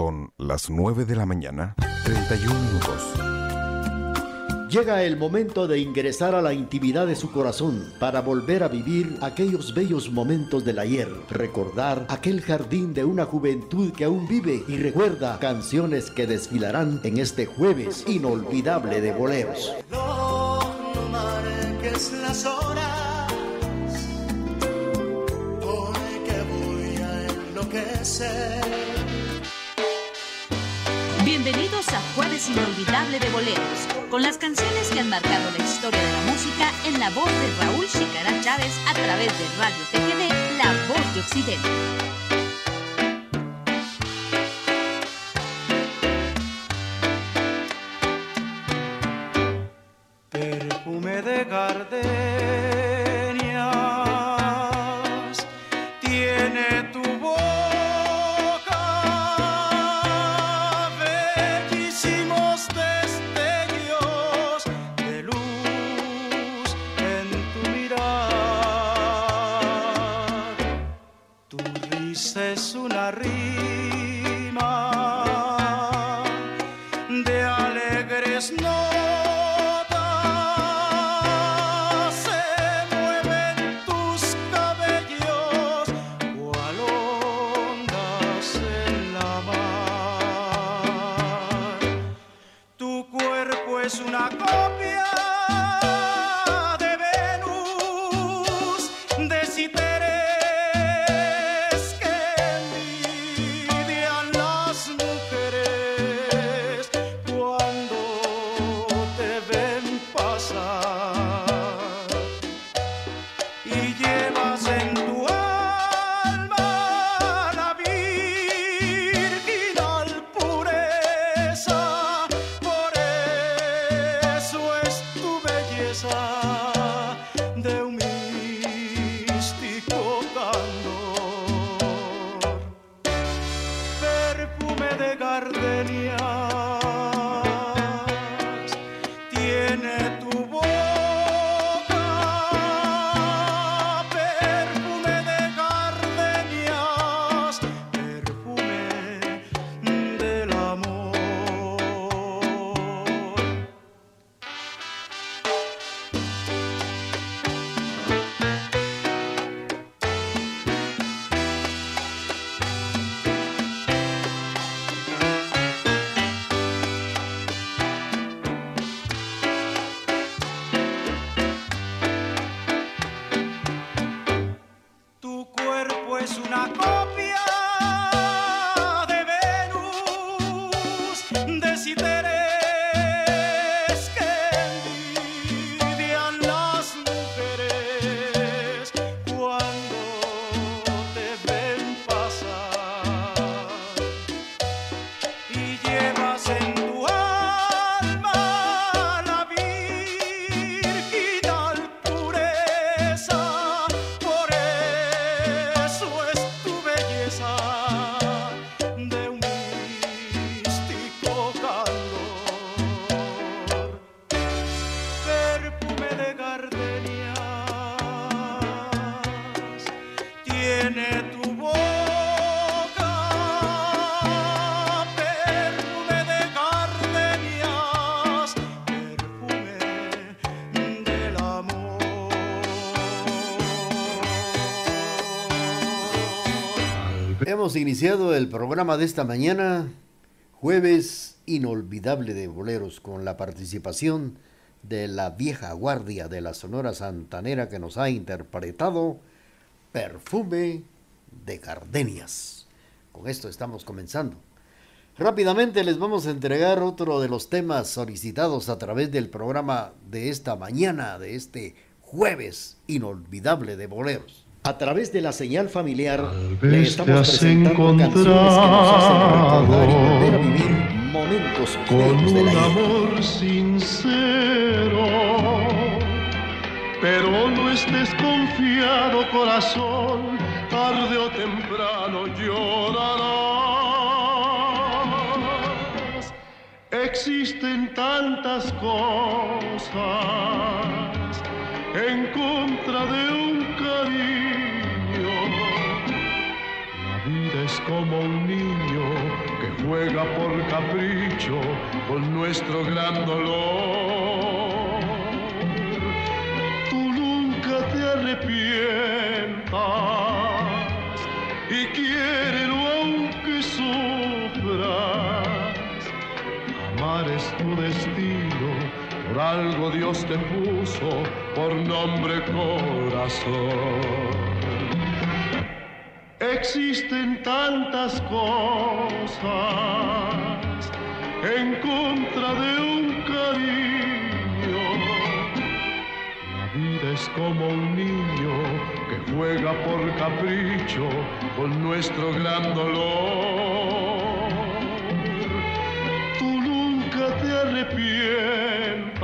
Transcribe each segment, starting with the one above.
Son las 9 de la mañana, 31 minutos. Llega el momento de ingresar a la intimidad de su corazón para volver a vivir aquellos bellos momentos del ayer, recordar aquel jardín de una juventud que aún vive y recuerda canciones que desfilarán en este jueves inolvidable de boleros. No marques las horas, porque voy a enloquecer. Jueves Inolvidable de Boleros, con las canciones que han marcado la historia de la música en la voz de Raúl Chicará Chávez a través de Radio TGD, La Voz de Occidente. Hemos iniciado el programa de esta mañana, jueves inolvidable de boleros, con la participación de la vieja guardia de la Sonora Santanera que nos ha interpretado Perfume de Gardenias. Con esto estamos comenzando. Rápidamente les vamos a entregar otro de los temas solicitados a través del programa de esta mañana, de este jueves inolvidable de boleros. A través de la señal familiar le estamos presentando canciones que nos hacen recordar y volver a encontrado vivir momentos con de vida. amor sincero. Pero no estés confiado, corazón, tarde o temprano llorarás. Existen tantas cosas en contra de un cariño. La vida es como un niño que juega por capricho con nuestro gran dolor. Tú nunca te arrepientas y quiérelo aunque sufras. Amar es tu destino, por algo Dios te puso por nombre corazón. Existen tantas cosas en contra de un cariño. La vida es como un niño que juega por capricho con nuestro gran dolor. Arrepientas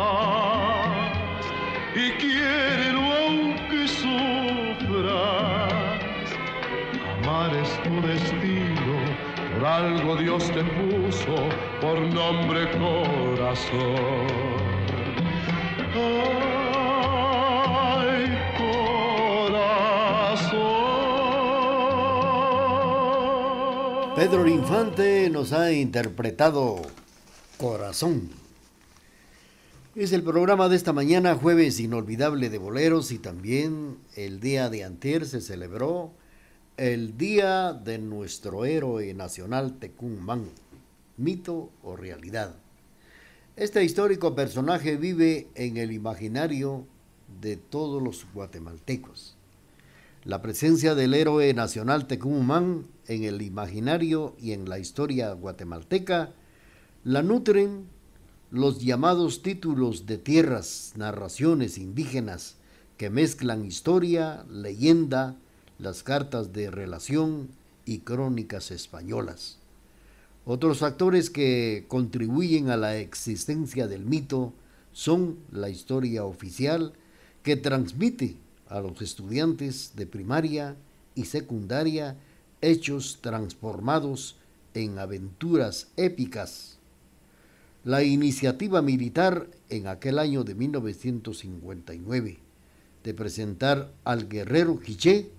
y quiérelo aunque sufras. Amar es tu destino, por algo Dios te puso por nombre corazón. Ay, corazón. Pedro Infante nos ha interpretado Corazón. Es el programa de esta mañana, jueves inolvidable de boleros y también el día de antier se celebró el día de nuestro héroe nacional Tecumán, mito o realidad. Este histórico personaje vive en el imaginario de todos los guatemaltecos. La presencia del héroe nacional Tecumán en el imaginario y en la historia guatemalteca la nutren los llamados títulos de tierras, narraciones indígenas que mezclan historia, leyenda, las cartas de relación y crónicas españolas. Otros factores que contribuyen a la existencia del mito son la historia oficial que transmite a los estudiantes de primaria y secundaria hechos transformados en aventuras épicas la iniciativa militar en aquel año de 1959 de presentar al guerrero Quiché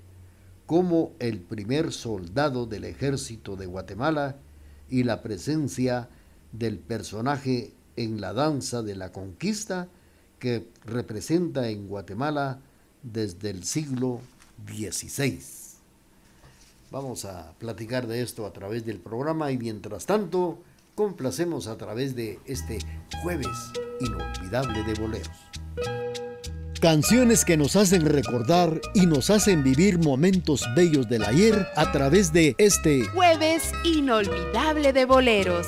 como el primer soldado del ejército de Guatemala y la presencia del personaje en la danza de la conquista que representa en Guatemala desde el siglo XVI. Vamos a platicar de esto a través del programa y mientras tanto complacemos a través de este jueves inolvidable de boleros. Canciones que nos hacen recordar y nos hacen vivir momentos bellos del ayer a través de este Jueves inolvidable de boleros.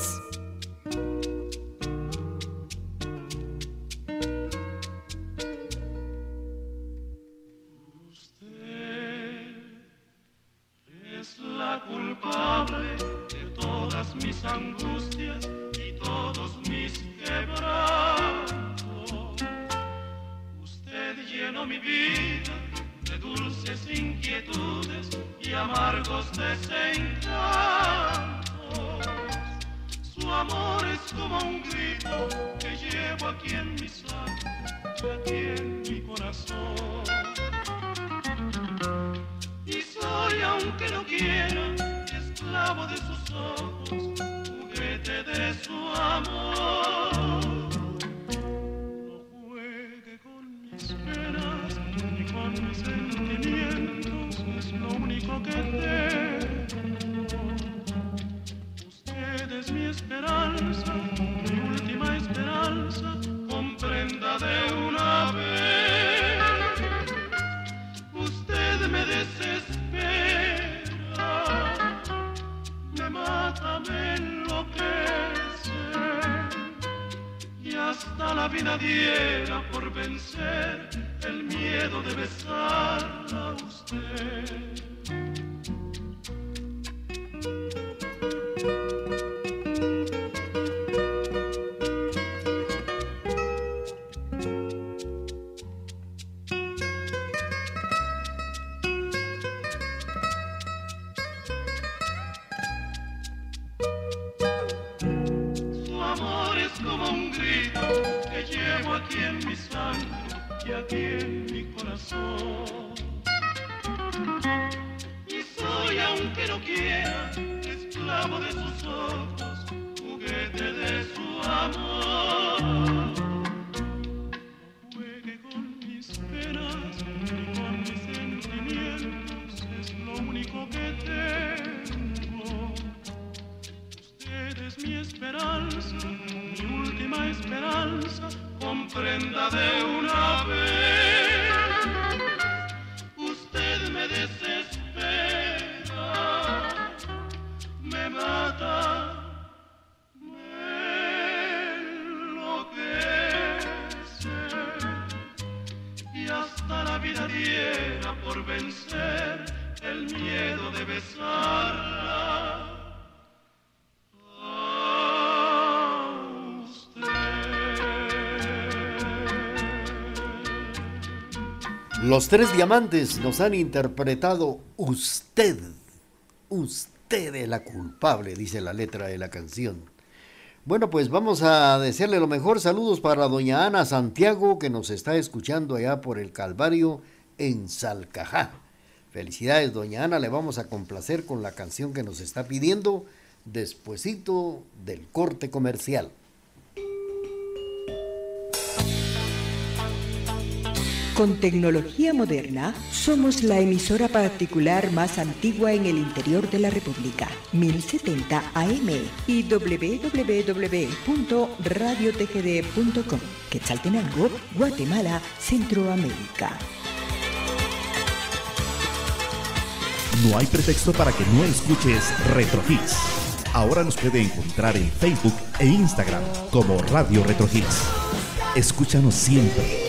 llevo aquí en mi sangre y aquí en mi corazón. Y soy, aunque no quiera, esclavo de sus ojos, juguete de su amor. Los tres diamantes nos han interpretado Usted. Usted es la culpable, dice la letra de la canción. Bueno, pues vamos a desearle lo mejor. Saludos para doña Ana Santiago, que nos está escuchando allá por el Calvario en Salcajá. Felicidades, doña Ana. Le vamos a complacer con la canción que nos está pidiendo despuesito del corte comercial. Con tecnología moderna, somos la emisora particular más antigua en el interior de la República, 1070 AM y www.radiotgd.com, Quetzaltenango, Guatemala, Centroamérica. No hay pretexto para que no escuches Retro Hits. Ahora nos puede encontrar en Facebook e Instagram como Radio Retro Hits. Escúchanos siempre,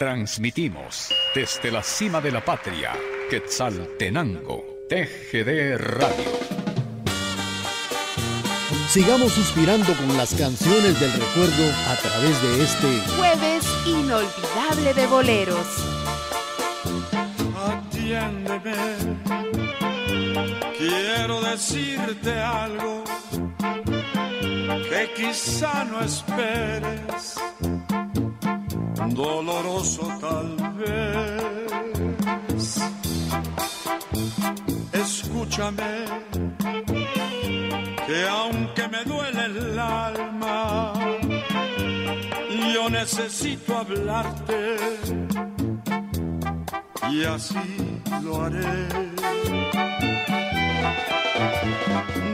Transmitimos desde la cima de la patria, Quetzaltenango, TGD Radio. Sigamos suspirando con las canciones del recuerdo a través de este Jueves inolvidable de boleros. Atiéndeme, quiero decirte algo que quizá no esperes, doloroso tal vez. Escúchame, que aunque me duele el alma, yo necesito hablarte y así lo haré.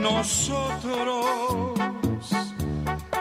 Nosotros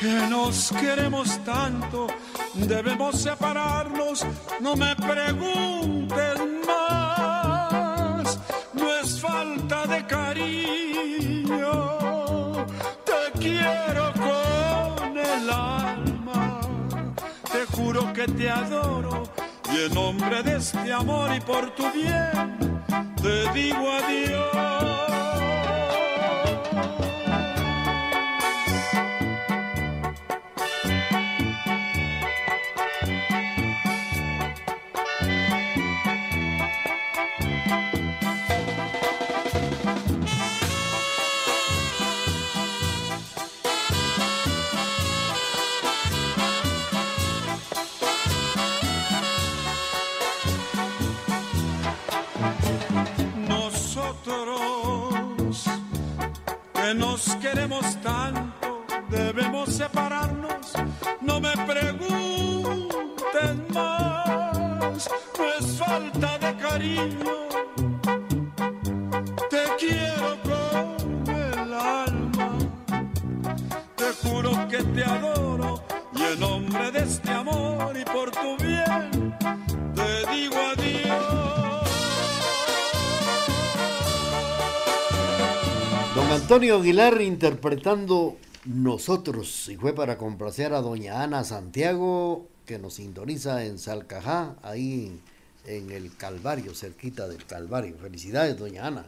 que nos queremos tanto, debemos separarnos, no me preguntes más, no es falta de cariño, te quiero con el alma, te juro que te adoro y en nombre de este amor y por tu bien, te digo adiós. Nos queremos tanto, Antonio Aguilar interpretando Nosotros y fue para complacer a doña Ana Santiago que nos sintoniza en Salcajá, ahí en, el Calvario, cerquita del Calvario. Felicidades, doña Ana.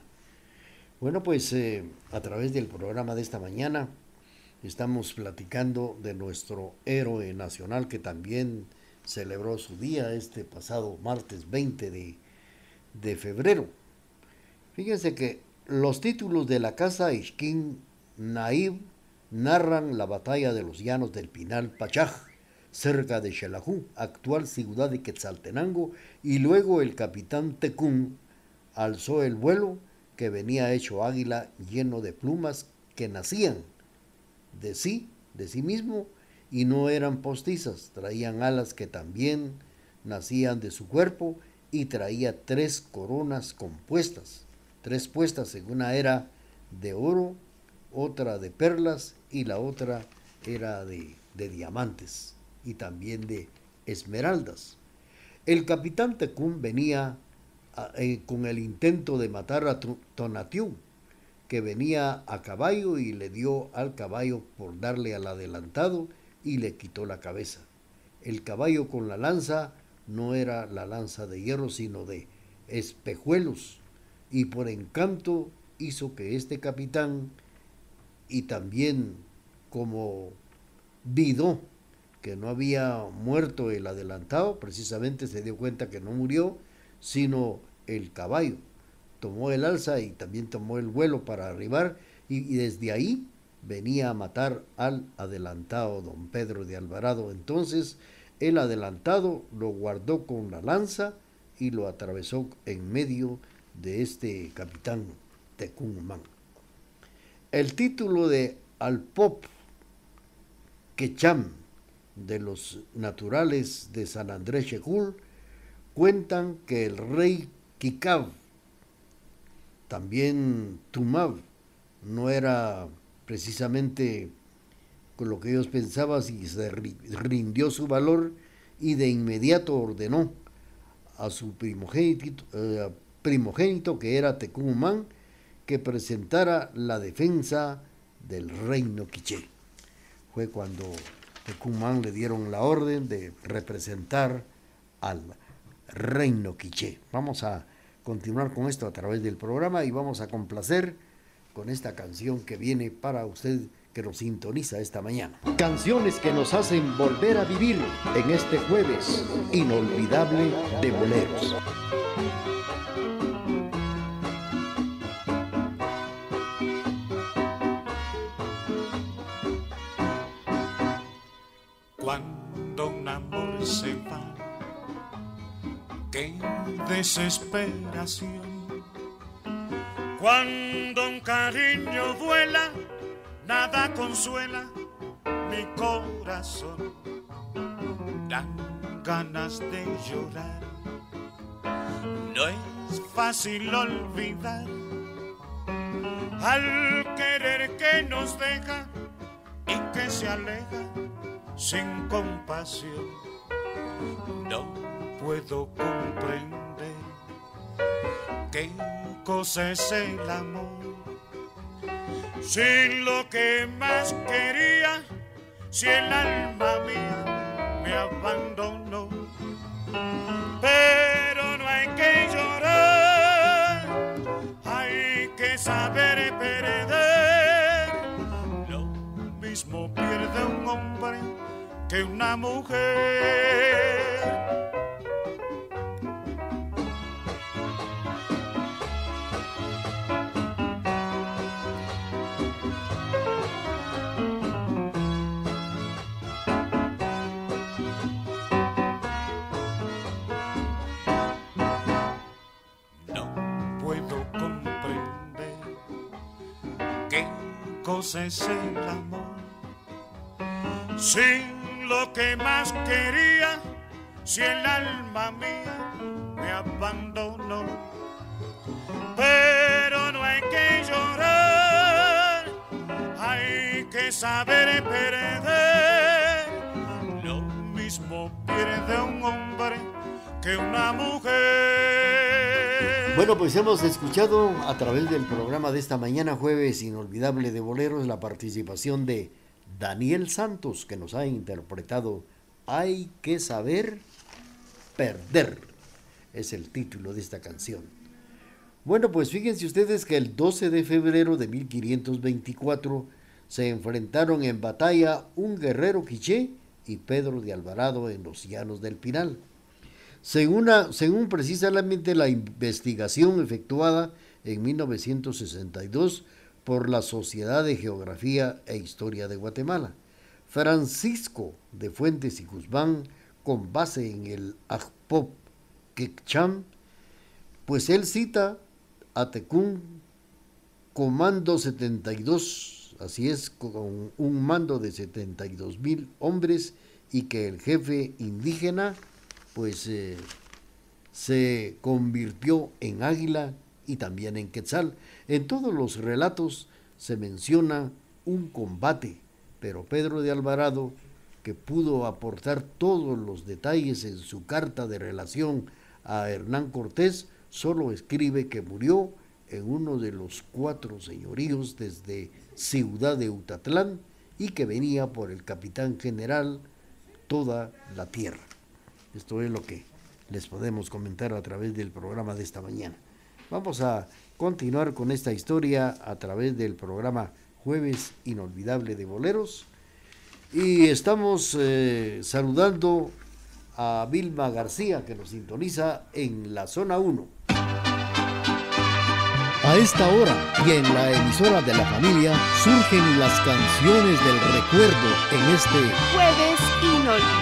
Bueno, pues eh, a través del programa de esta mañana estamos platicando de nuestro héroe nacional que también celebró su día este pasado martes 20 de, de febrero. Fíjense que los títulos de la casa Ishkin Naib narran la batalla de los llanos del Pinal Pachaj, cerca de Xelajú, actual ciudad de Quetzaltenango, y luego el capitán Tecún alzó el vuelo que venía hecho águila lleno de plumas que nacían de sí, de sí mismo, y no eran postizas, traían alas que también nacían de su cuerpo y traía tres coronas compuestas, tres puestas en una era de oro, otra de perlas y la otra era de, diamantes y también de esmeraldas. El capitán Tecún venía eh, con el intento de matar a Tonatiuh, que venía a caballo y le dio al caballo por darle al adelantado y le quitó la cabeza. El caballo con la lanza no era la lanza de hierro, sino de espejuelos, y por encanto hizo que este capitán, y también como vidó que no había muerto el adelantado, precisamente se dio cuenta que no murió, sino el caballo. Tomó el alza y también tomó el vuelo para arribar, y, y desde ahí venía a matar al adelantado don Pedro de Alvarado. Entonces el adelantado lo guardó con la lanza y lo atravesó en medio de este capitán Tecumán. El título de Alpop Quecham de los naturales de San Andrés Checul cuentan que el rey Kikab, también Tumab, no era precisamente con lo que ellos pensaban y se rindió su valor y de inmediato ordenó a su primogénito, eh, primogénito que era Tecumán que presentara la defensa del reino quiché. Fue cuando Tecumán le dieron la orden de representar al reino quiché. Vamos a continuar con esto a través del programa y vamos a complacer con esta canción que viene para usted que nos sintoniza esta mañana. Canciones que nos hacen volver a vivir en este jueves inolvidable de boleros. Desesperación cuando un cariño vuela, nada consuela mi corazón. Dan ganas de llorar. No es fácil olvidar al querer que nos deja y que se aleja sin compasión. No puedo comprender que cosa es el amor. Sin lo que más quería, si el alma mía me abandonó. Pero no hay que llorar, hay que saber perder. Lo mismo pierde un hombre que una mujer. Es el amor. Sin lo que más quería, si el alma mía me abandonó. Pero no hay que llorar, hay que saber perder. Lo mismo pierde un hombre que una mujer. Bueno, pues hemos escuchado a través del programa de esta mañana, jueves inolvidable de boleros, la participación de Daniel Santos, que nos ha interpretado Hay que saber perder. Es el título de esta canción. Bueno, pues fíjense ustedes que el 12 de febrero de 1524 se enfrentaron en batalla un guerrero quiché y Pedro de Alvarado en los llanos del Pinal. Según, precisamente la investigación efectuada en 1962 por la Sociedad de Geografía e Historia de Guatemala, Francisco de Fuentes y Guzmán, con base en el Ajpop Quecham, pues él cita a Tecún Comando 72, así es, con un mando de 72 mil hombres y que el jefe indígena pues eh, se convirtió en águila y también en quetzal. En todos los relatos se menciona un combate, pero Pedro de Alvarado, que pudo aportar todos los detalles en su carta de relación a Hernán Cortés, solo escribe que murió en uno de los cuatro señoríos desde Ciudad de Utatlán y que venía por el capitán general toda la tierra. Esto es lo que les podemos comentar a través del programa de esta mañana. Vamos a continuar con esta historia a través del programa Jueves Inolvidable de Boleros. Y estamos eh, saludando a Vilma García que nos sintoniza en la zona 1. A esta hora y en la emisora de la familia surgen las canciones del recuerdo en este jueves inolvidable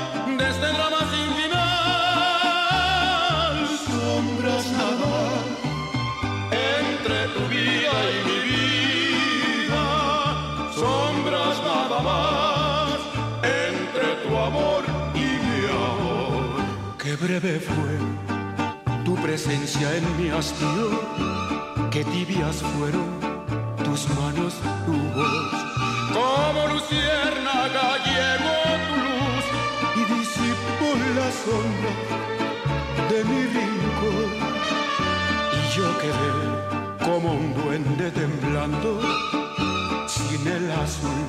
de este drama sin final. Sombras nada entre tu vida y mi vida, sombras nada más entre tu amor y mi amor. Qué breve fue tu presencia en mi hastío, que tibias fueron tus manos, tu voz. Como luciérnaga llegó tu luz la sombra de mi rincón. Y yo quedé como un duende temblando, sin el azul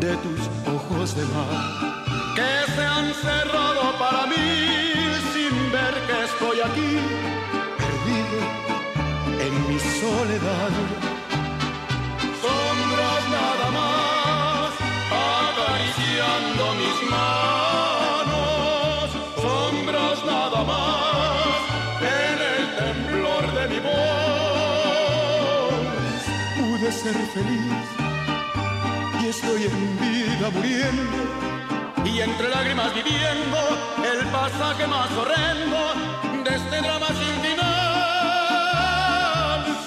de tus ojos de mar, que se han cerrado para mí que estoy aquí, perdido en mi soledad. Sombras nada más, acariciando mis manos. Ser feliz y estoy en vida muriendo y entre lágrimas viviendo el pasaje más horrendo de este drama sin final.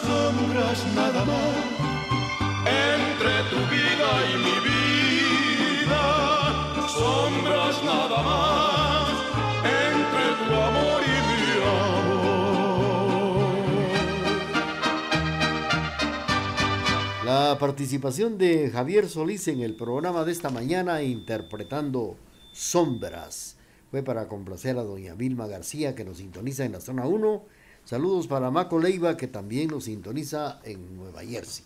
Sombras nada más entre tu vida y mi vida. Sombras nada más entre tu amor y mi amor. La participación de Javier Solís en el programa de esta mañana interpretando Sombras fue para complacer a doña Vilma García que nos sintoniza en la zona 1. Saludos para Maco Leiva que también nos sintoniza en Nueva Jersey.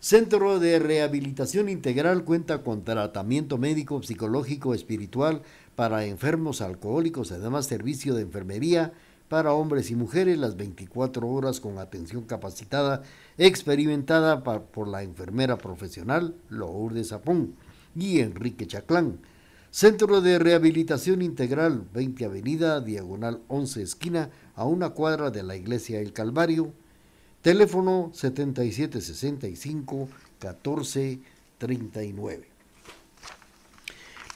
Centro de Rehabilitación Integral cuenta con tratamiento médico, psicológico, espiritual para enfermos alcohólicos, además servicio de enfermería para hombres y mujeres las 24 horas con atención capacitada experimentada por la enfermera profesional Lourdes Zapón y Enrique Chaclán. Centro de Rehabilitación Integral, 20 Avenida, diagonal 11 esquina, a una cuadra de la Iglesia del Calvario. Teléfono 7765 1439.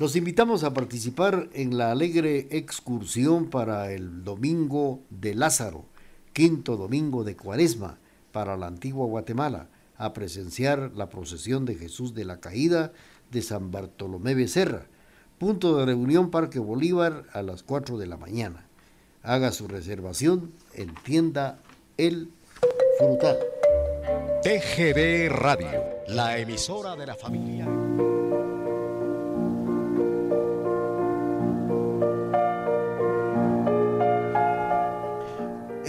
Los invitamos a participar en la alegre excursión para el Domingo de Lázaro, quinto domingo de Cuaresma para la antigua Guatemala, a presenciar la procesión de Jesús de la Caída de San Bartolomé Becerra. Punto de reunión Parque Bolívar a las 4 de la mañana. Haga su reservación en tienda El Frutal. TGD Radio, la emisora de la familia.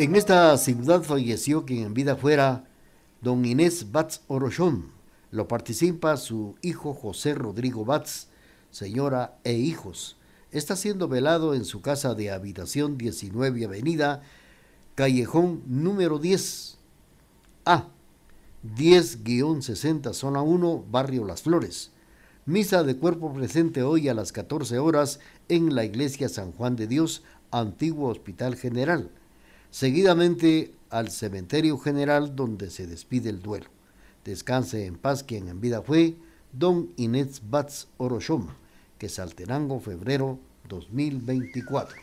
En esta ciudad falleció quien en vida fuera don Inés Batz Orochón. Lo participa su hijo José Rodrigo Batz, señora e hijos. Está siendo velado en su casa de habitación 19 Avenida, Callejón número 10 A, 10-60, zona 1, Barrio Las Flores. Misa de cuerpo presente hoy a las 14 horas en la iglesia San Juan de Dios, antiguo Hospital General seguidamente al cementerio general donde se despide el duelo. Descanse en paz quien en vida fue don Inés Batz Orochoma, que Saltenango, febrero 2024.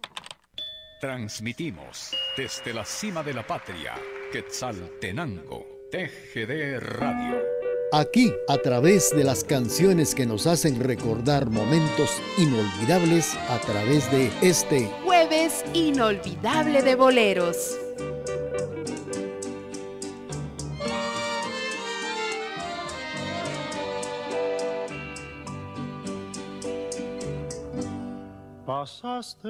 Transmitimos desde la cima de la patria, Quetzaltenango, TGD Radio. Aquí, a través de las canciones que nos hacen recordar momentos inolvidables, a través de este jueves inolvidable de boleros. Pasaste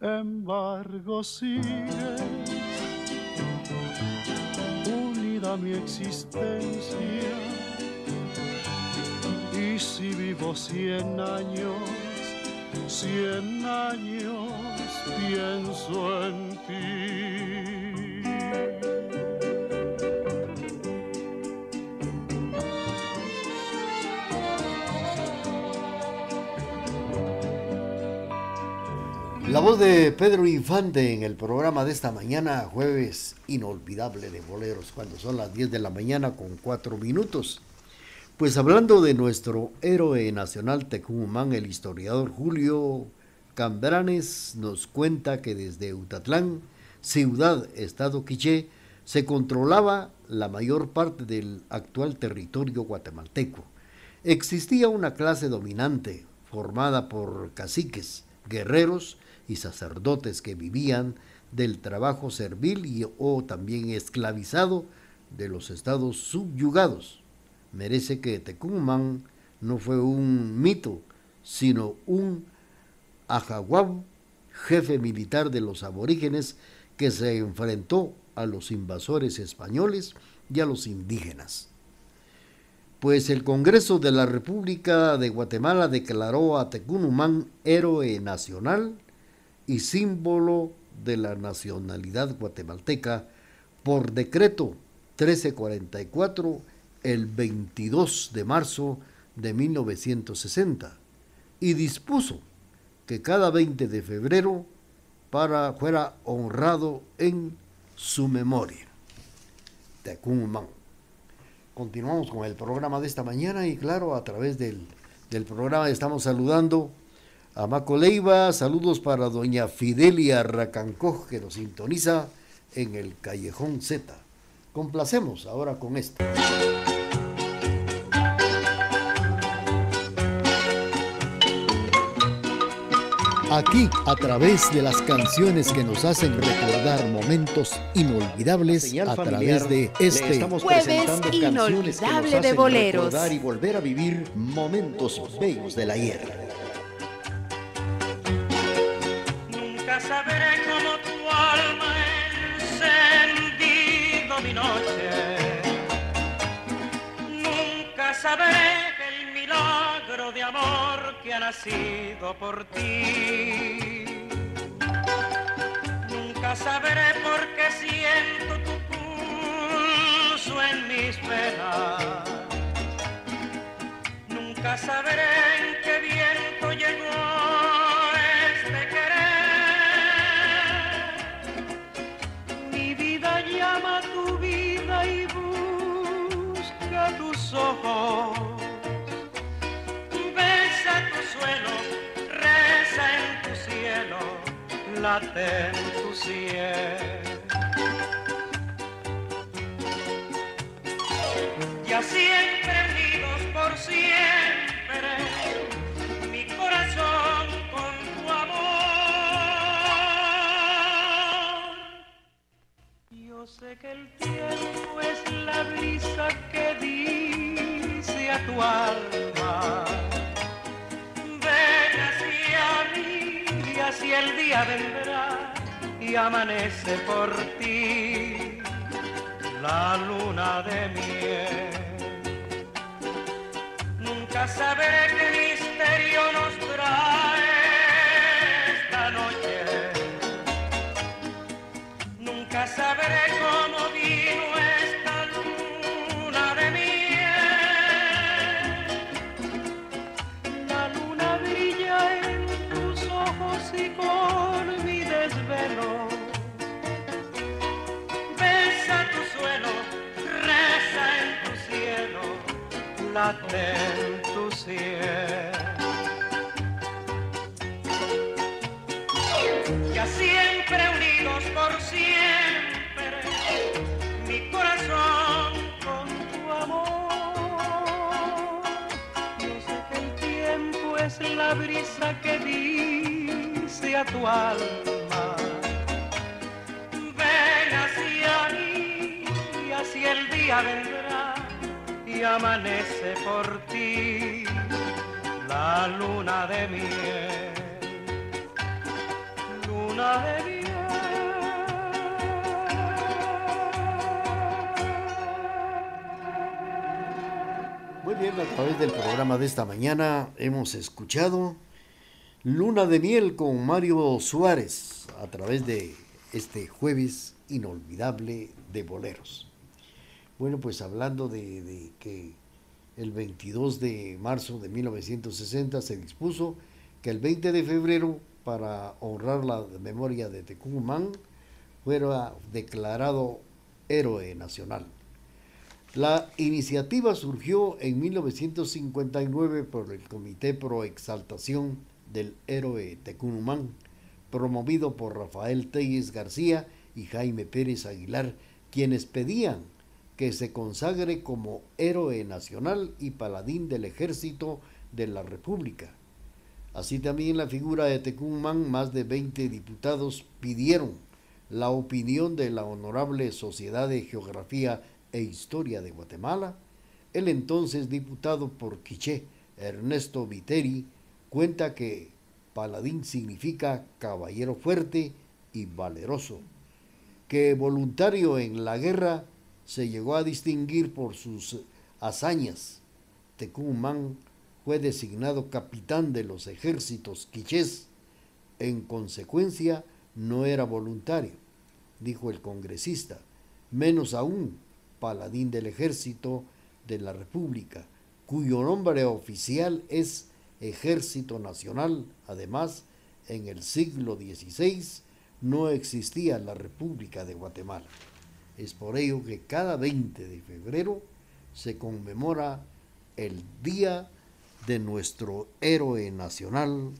embargo sigues unida a mi existencia. Y si vivo cien años, cien años pienso en ti. La voz de Pedro Infante en el programa de esta mañana, jueves inolvidable de boleros, cuando son las 10 de la mañana con 4 minutos. Pues hablando de nuestro héroe nacional Tecumán, el historiador Julio Cambranes nos cuenta que desde Utatlán, ciudad, estado Quiché, se controlaba la mayor parte del actual territorio guatemalteco. Existía una clase dominante formada por caciques, guerreros y sacerdotes que vivían del trabajo servil y o también esclavizado de los estados subyugados. Merece que Tecumán no fue un mito, sino un Ajaguab, jefe militar de los aborígenes que se enfrentó a los invasores españoles y a los indígenas. Pues el Congreso de la República de Guatemala declaró a Tecumán héroe nacional y símbolo de la nacionalidad guatemalteca por decreto 1344 el 22 de marzo de 1960 y dispuso que cada 20 de febrero para, fuera honrado en su memoria. Tecumán. Continuamos con el programa de esta mañana y claro, a través del, del programa estamos saludando a Maco Leiva, saludos para doña Fidelia Racancoj que nos sintoniza en el Callejón Z. Complacemos ahora con esto. Aquí, a través de las canciones que nos hacen recordar momentos inolvidables, a través de este estamos presentando canciones que nos hacen de boleros. recordar y volver a vivir momentos bellos de la hierra. Sabré el milagro de amor que ha nacido por ti. Nunca sabré por qué siento tu pulso en mis venas. Nunca sabré en qué viento llegó en tu. Y así emprendidos por siempre, mi corazón con tu amor. Yo sé que el tiempo es la brisa que dice a tu alma, ven hacia mí y así el día vendrá y amanece por ti la luna de miel. Nunca sabré qué y con mi desvelo. Besa tu suelo, reza en tu cielo, late en tu cielo. Ya siempre unidos por siempre, mi corazón con tu amor. Yo sé que el tiempo es la brisa que dice a tu alma. Ven hacia mí y así el día vendrá y amanece por ti la luna de miel. Luna de miel. Muy bien, a través del programa de esta mañana hemos escuchado Luna de Miel con Mario Suárez a través de este jueves inolvidable de boleros. Bueno, pues hablando de, que el 22 de marzo de 1960 se dispuso que el 20 de febrero, para honrar la memoria de Tecumán, fuera declarado héroe nacional. La iniciativa surgió en 1959 por el Comité Pro Exaltación del Héroe Tecumán, promovido por Rafael Telles García y Jaime Pérez Aguilar, quienes pedían que se consagre como héroe nacional y paladín del ejército de la República. Así también la figura de Tecumán, más de 20 diputados pidieron la opinión de la Honorable Sociedad de Geografía e Historia de Guatemala, el entonces diputado por Quiché, Ernesto Viteri, cuenta que paladín significa caballero fuerte y valeroso, que voluntario en la guerra se llegó a distinguir por sus hazañas. Tecumán fue designado capitán de los ejércitos quichés. En consecuencia, no era voluntario, dijo el congresista, menos aún paladín del ejército de la República, cuyo nombre oficial es Ejército Nacional. Además, en el siglo XVI no existía la República de Guatemala. Es por ello que cada 20 de febrero se conmemora el Día de nuestro héroe nacional,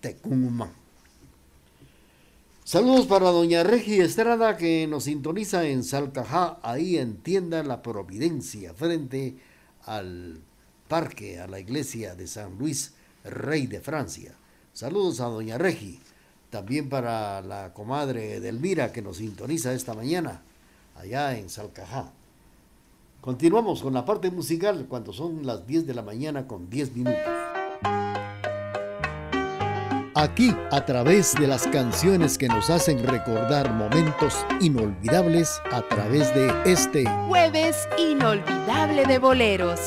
Tecumán. Saludos para doña Regi Estrada que nos sintoniza en Salcajá, ahí en Tienda La Providencia, frente al parque, a la iglesia de San Luis, rey de Francia. Saludos a doña Regi, también para la comadre Delmira que nos sintoniza esta mañana, allá en Salcajá. Continuamos con la parte musical cuando son las 10 de la mañana con 10 minutos. Aquí, a través de las canciones que nos hacen recordar momentos inolvidables, a través de este jueves inolvidable de boleros.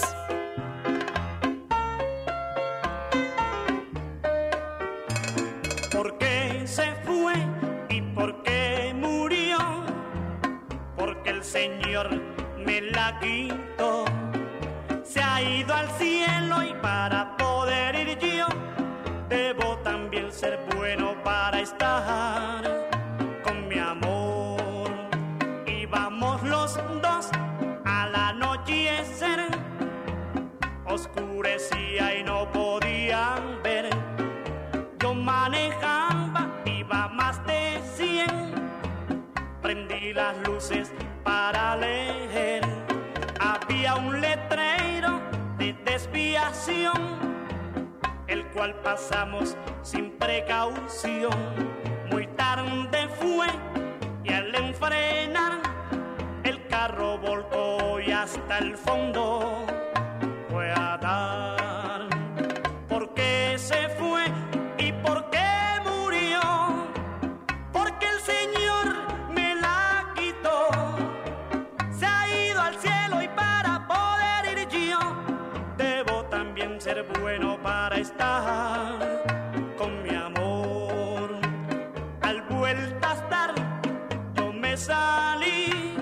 salí,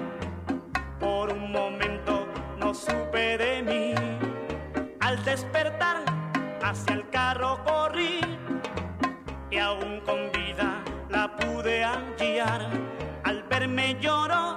por un momento no supe de mí. Al despertar hacia el carro corrí y aún con vida la pude hallar. Al verme lloró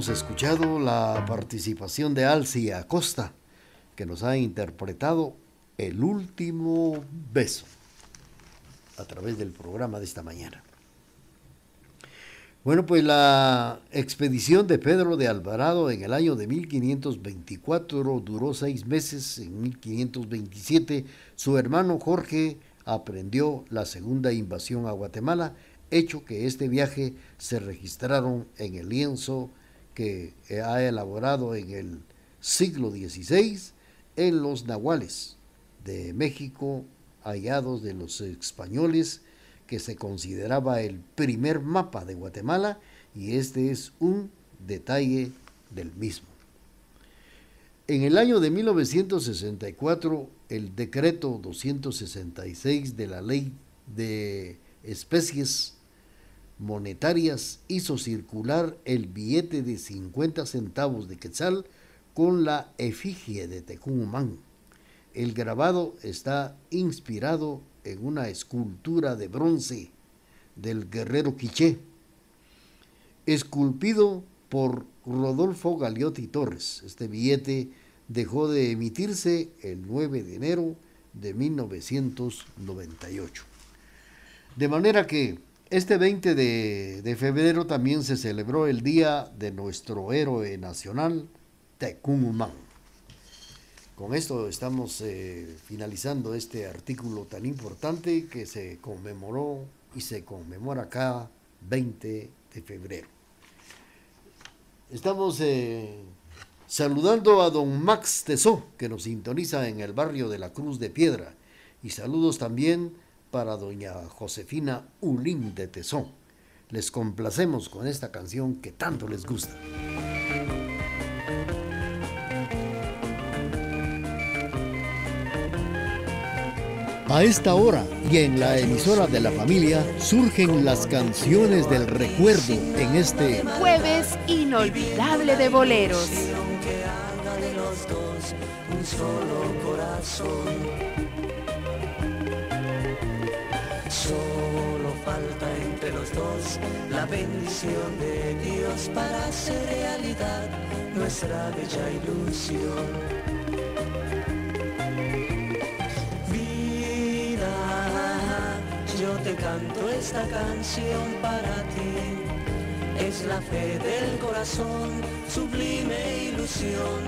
hemos escuchado la participación de Alcia Acosta, que nos ha interpretado El último beso a través del programa de esta mañana. Bueno, pues la expedición de Pedro de Alvarado en el año de 1524 duró seis meses. En 1527 su hermano Jorge aprendió la segunda invasión a Guatemala hecho que este viaje se registraron en el lienzo que ha elaborado en el siglo XVI en los nahuales de México, hallados de los españoles, que se consideraba el primer mapa de Guatemala y este es un detalle del mismo. En el año de 1964, el decreto 266 de la ley de especies monetarias hizo circular el billete de 50 centavos de quetzal con la efigie de Tecumán. El grabado está inspirado en una escultura de bronce del guerrero Quiché, esculpido por Rodolfo Galiotti Torres. Este billete dejó de emitirse el 9 de enero de 1998. De manera que este 20 de, febrero también se celebró el día de nuestro héroe nacional, Tecumumán. Con esto estamos eh, finalizando este artículo tan importante que se conmemoró y se conmemora acá 20 de febrero. Estamos eh, saludando a don Max Tesó, que nos sintoniza en el barrio de la Cruz de Piedra. Y saludos también para doña Josefina Ulín de Tesón. Les complacemos con esta canción que tanto les gusta. A esta hora y en la emisora de la familia surgen las canciones del recuerdo en este jueves inolvidable de boleros. un solo corazón Solo falta entre los dos la bendición de Dios para hacer realidad nuestra bella ilusión. Vida, yo te canto esta canción para ti. Es la fe del corazón, sublime ilusión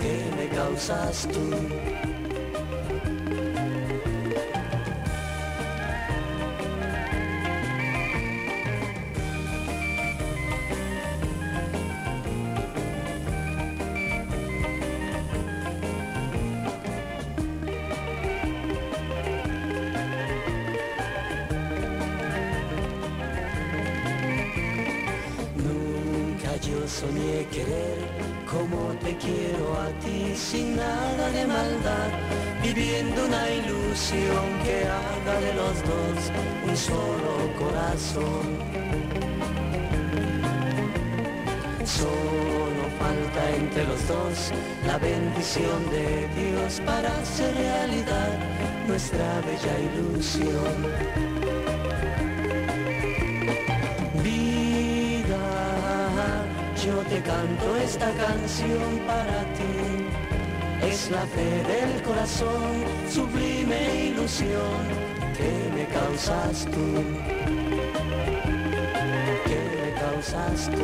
que me causas tú. Corazón. Solo falta entre los dos la bendición de Dios para hacer realidad nuestra bella ilusión. Vida, yo te canto esta canción para ti es la fe del corazón, sublime ilusión que me causas tú, me causas tú,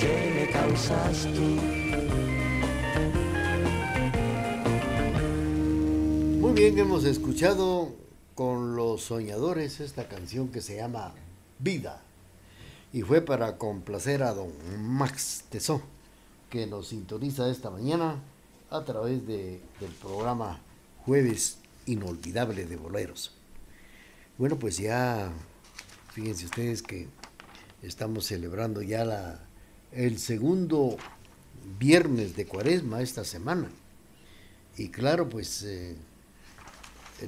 que me causas tú. Muy bien, hemos escuchado con los soñadores esta canción que se llama Vida. Y fue para complacer a don Max Tesó, que nos sintoniza esta mañana a través de, del programa Jueves Inolvidable de Boleros. Bueno, pues ya, fíjense ustedes que estamos celebrando ya la, el segundo viernes de cuaresma esta semana. Y claro, pues eh,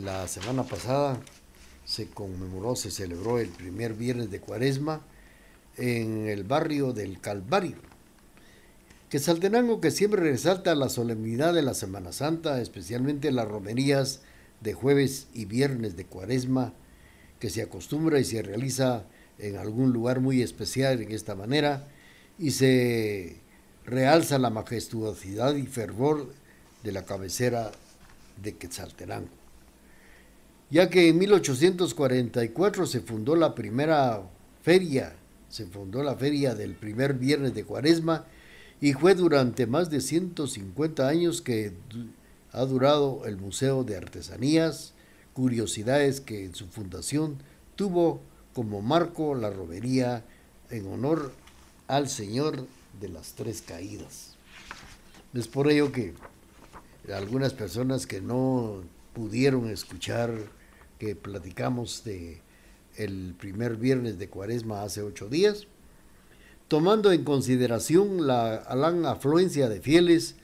la semana pasada se conmemoró, se celebró el primer viernes de cuaresma en el barrio del Calvario. Que Saltenango que siempre resalta la solemnidad de la Semana Santa, especialmente las romerías de jueves y viernes de cuaresma, que se acostumbra y se realiza en algún lugar muy especial en esta manera, y se realza la majestuosidad y fervor de la cabecera de Quetzaltenango. Ya que en 1844 se fundó la primera feria, se fundó la feria del primer viernes de Cuaresma y fue durante más de 150 años que ha durado el Museo de Artesanías, curiosidades que en su fundación tuvo como marco la romería en honor al Señor de las Tres Caídas. Es por ello que algunas personas que no pudieron escuchar que platicamos de el primer viernes de Cuaresma hace ocho días, tomando en consideración la gran afluencia de fieles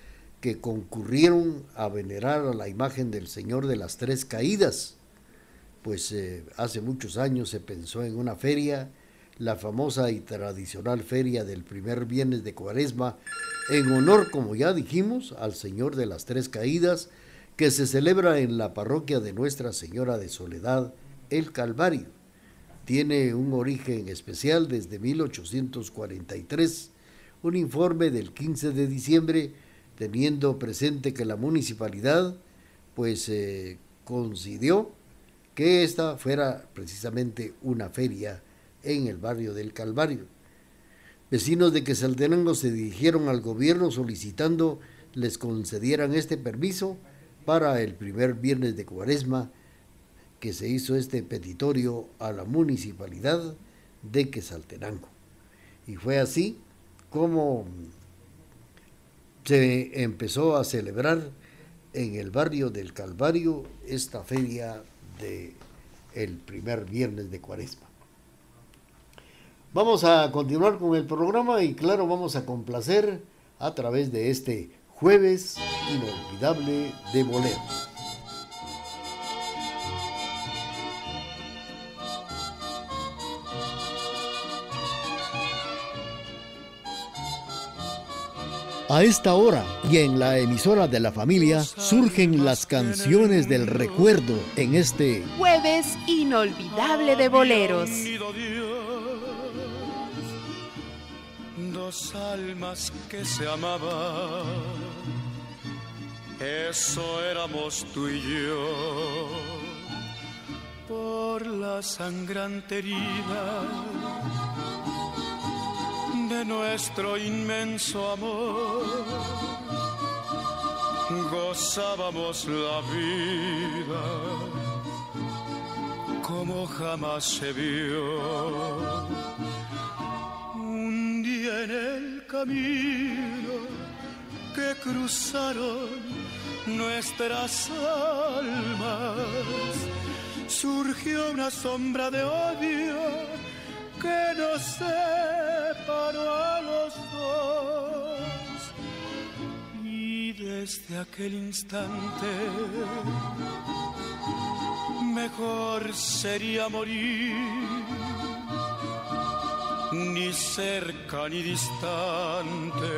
que concurrieron a venerar a la imagen del Señor de las Tres Caídas, pues eh, hace muchos años se pensó en una feria la famosa y tradicional feria del primer viernes de Cuaresma, en honor, como ya dijimos, al Señor de las Tres Caídas, que se celebra en la parroquia de Nuestra Señora de Soledad, el Calvario. Tiene un origen especial desde 1843, un informe del 15 de diciembre, teniendo presente que la municipalidad pues eh, coincidió que esta fuera precisamente una feria en el barrio del Calvario. Vecinos de Quesaltenango se dirigieron al gobierno solicitando les concedieran este permiso para el primer viernes de cuaresma que se hizo este petitorio a la municipalidad de Quesaltenango. Y fue así como se empezó a celebrar en el barrio del Calvario esta feria de el primer viernes de cuaresma. Vamos a continuar con el programa y claro, vamos a complacer a través de este jueves inolvidable de bolero. A esta hora y en la emisora de la familia surgen las canciones del recuerdo en este jueves inolvidable de boleros. almas que se amaban, eso éramos tú y yo, por la sangrante herida nuestro inmenso amor, gozábamos la vida como jamás se vio. En el camino que cruzaron nuestras almas surgió una sombra de odio que nos separó a los dos. Y desde aquel instante mejor sería morir ni cerca ni distante,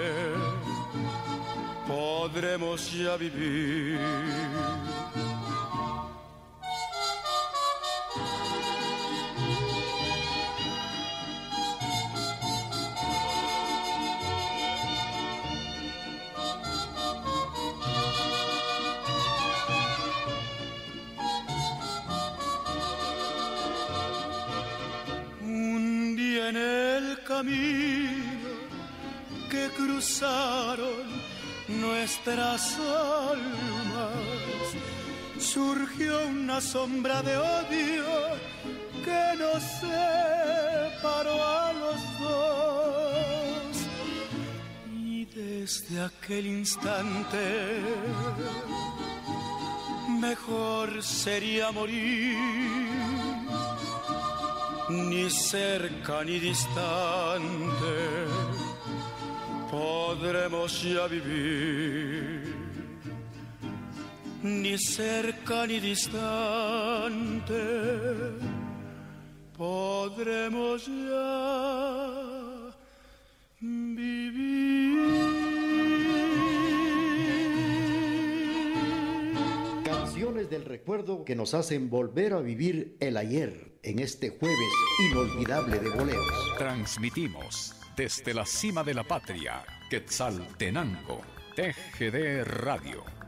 podremos ya vivir. Camino que cruzaron nuestras almas surgió una sombra de odio que nos separó a los dos. Y desde aquel instante mejor sería morir, ni cerca ni distante podremos ya vivir ni cerca ni distante podremos ya vivir. Canciones del recuerdo que nos hacen volver a vivir el ayer en este jueves inolvidable de boleros. Transmitimos desde la cima de la patria, Quetzaltenango, TGD Radio